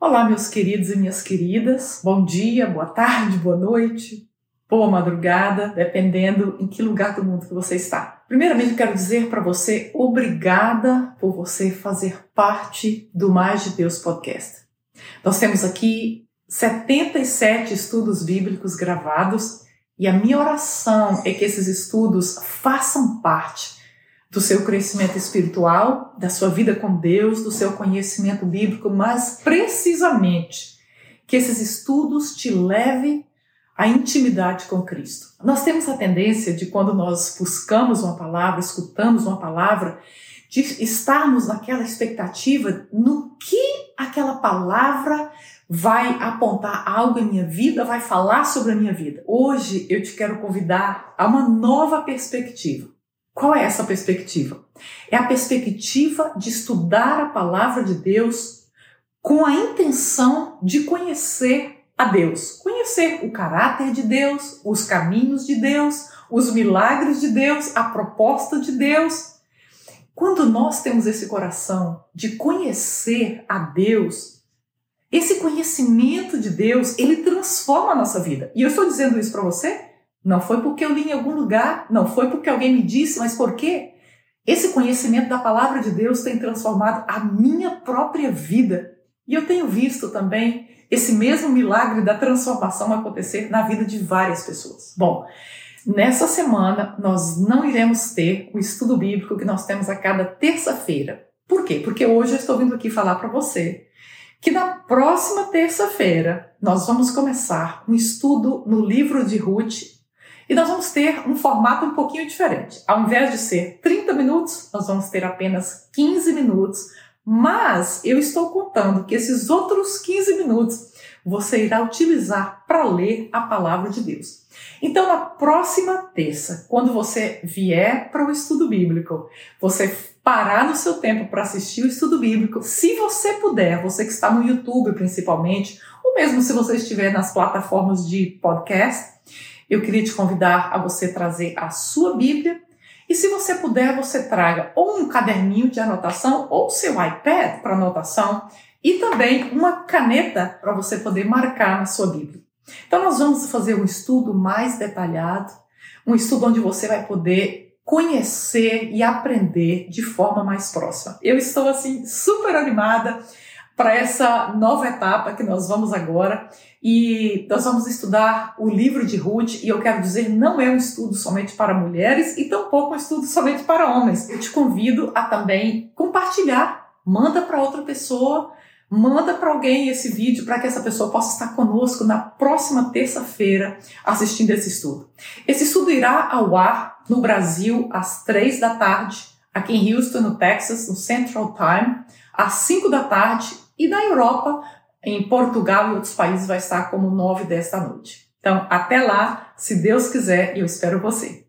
Olá, meus queridos e minhas queridas. Bom dia, boa tarde, boa noite, boa madrugada, dependendo em que lugar do mundo que você está. Primeiramente, quero dizer para você obrigada por você fazer parte do Mais de Deus podcast. Nós temos aqui 77 estudos bíblicos gravados e a minha oração é que esses estudos façam parte do seu crescimento espiritual, da sua vida com Deus, do seu conhecimento bíblico, mas precisamente que esses estudos te levem à intimidade com Cristo. Nós temos a tendência de quando nós buscamos uma palavra, escutamos uma palavra, de estarmos naquela expectativa no que aquela palavra vai apontar algo em minha vida, vai falar sobre a minha vida. Hoje eu te quero convidar a uma nova perspectiva. Qual é essa perspectiva? É a perspectiva de estudar a palavra de Deus com a intenção de conhecer a Deus, conhecer o caráter de Deus, os caminhos de Deus, os milagres de Deus, a proposta de Deus. Quando nós temos esse coração de conhecer a Deus, esse conhecimento de Deus, ele transforma a nossa vida. E eu estou dizendo isso para você não foi porque eu li em algum lugar, não foi porque alguém me disse, mas por quê? Esse conhecimento da palavra de Deus tem transformado a minha própria vida. E eu tenho visto também esse mesmo milagre da transformação acontecer na vida de várias pessoas. Bom, nessa semana nós não iremos ter o estudo bíblico que nós temos a cada terça-feira. Por quê? Porque hoje eu estou vindo aqui falar para você que na próxima terça-feira nós vamos começar um estudo no livro de Ruth e nós vamos ter um formato um pouquinho diferente. Ao invés de ser 30 minutos, nós vamos ter apenas 15 minutos, mas eu estou contando que esses outros 15 minutos você irá utilizar para ler a palavra de Deus. Então, na próxima terça, quando você vier para o estudo bíblico, você parar no seu tempo para assistir o estudo bíblico, se você puder, você que está no YouTube principalmente, ou mesmo se você estiver nas plataformas de podcast, eu queria te convidar a você trazer a sua Bíblia e se você puder, você traga ou um caderninho de anotação ou seu iPad para anotação e também uma caneta para você poder marcar na sua Bíblia. Então nós vamos fazer um estudo mais detalhado, um estudo onde você vai poder conhecer e aprender de forma mais próxima. Eu estou assim super animada para essa nova etapa que nós vamos agora. E nós vamos estudar o livro de Ruth, e eu quero dizer, não é um estudo somente para mulheres e tampouco um estudo somente para homens. Eu te convido a também compartilhar, manda para outra pessoa, manda para alguém esse vídeo para que essa pessoa possa estar conosco na próxima terça-feira assistindo esse estudo. Esse estudo irá ao ar no Brasil às três da tarde, aqui em Houston, no Texas, no Central Time, às cinco da tarde e na Europa, em Portugal e outros países, vai estar como 9 desta noite. Então, até lá, se Deus quiser, eu espero você.